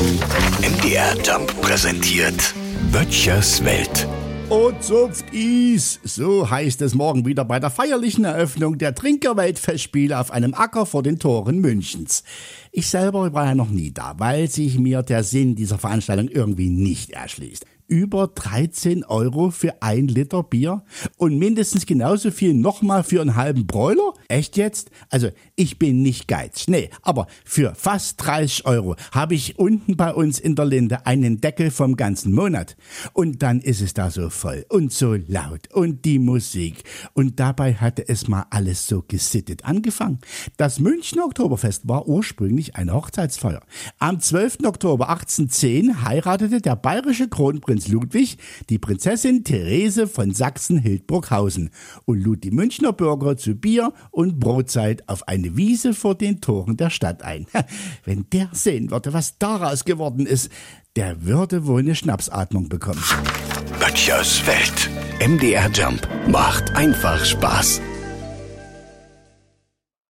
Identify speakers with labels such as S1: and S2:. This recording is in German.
S1: MDR Jump präsentiert Böttchers Welt.
S2: Und zupft is. So heißt es morgen wieder bei der feierlichen Eröffnung der Trinkerweltfestspiele auf einem Acker vor den Toren Münchens. Ich selber war ja noch nie da, weil sich mir der Sinn dieser Veranstaltung irgendwie nicht erschließt über 13 Euro für ein Liter Bier und mindestens genauso viel nochmal für einen halben Bräuler? Echt jetzt? Also ich bin nicht geiz. Nee, aber für fast 30 Euro habe ich unten bei uns in der Linde einen Deckel vom ganzen Monat. Und dann ist es da so voll und so laut und die Musik. Und dabei hatte es mal alles so gesittet angefangen. Das Münchner Oktoberfest war ursprünglich eine Hochzeitsfeier. Am 12. Oktober 1810 heiratete der bayerische Kronprinz Prinz Ludwig die Prinzessin Therese von Sachsen-Hildburghausen und lud die Münchner Bürger zu Bier und Brotzeit auf eine Wiese vor den Toren der Stadt ein. Wenn der sehen würde, was daraus geworden ist, der würde wohl eine Schnapsatmung bekommen.
S1: Böttchers Welt. MDR Jump macht einfach Spaß.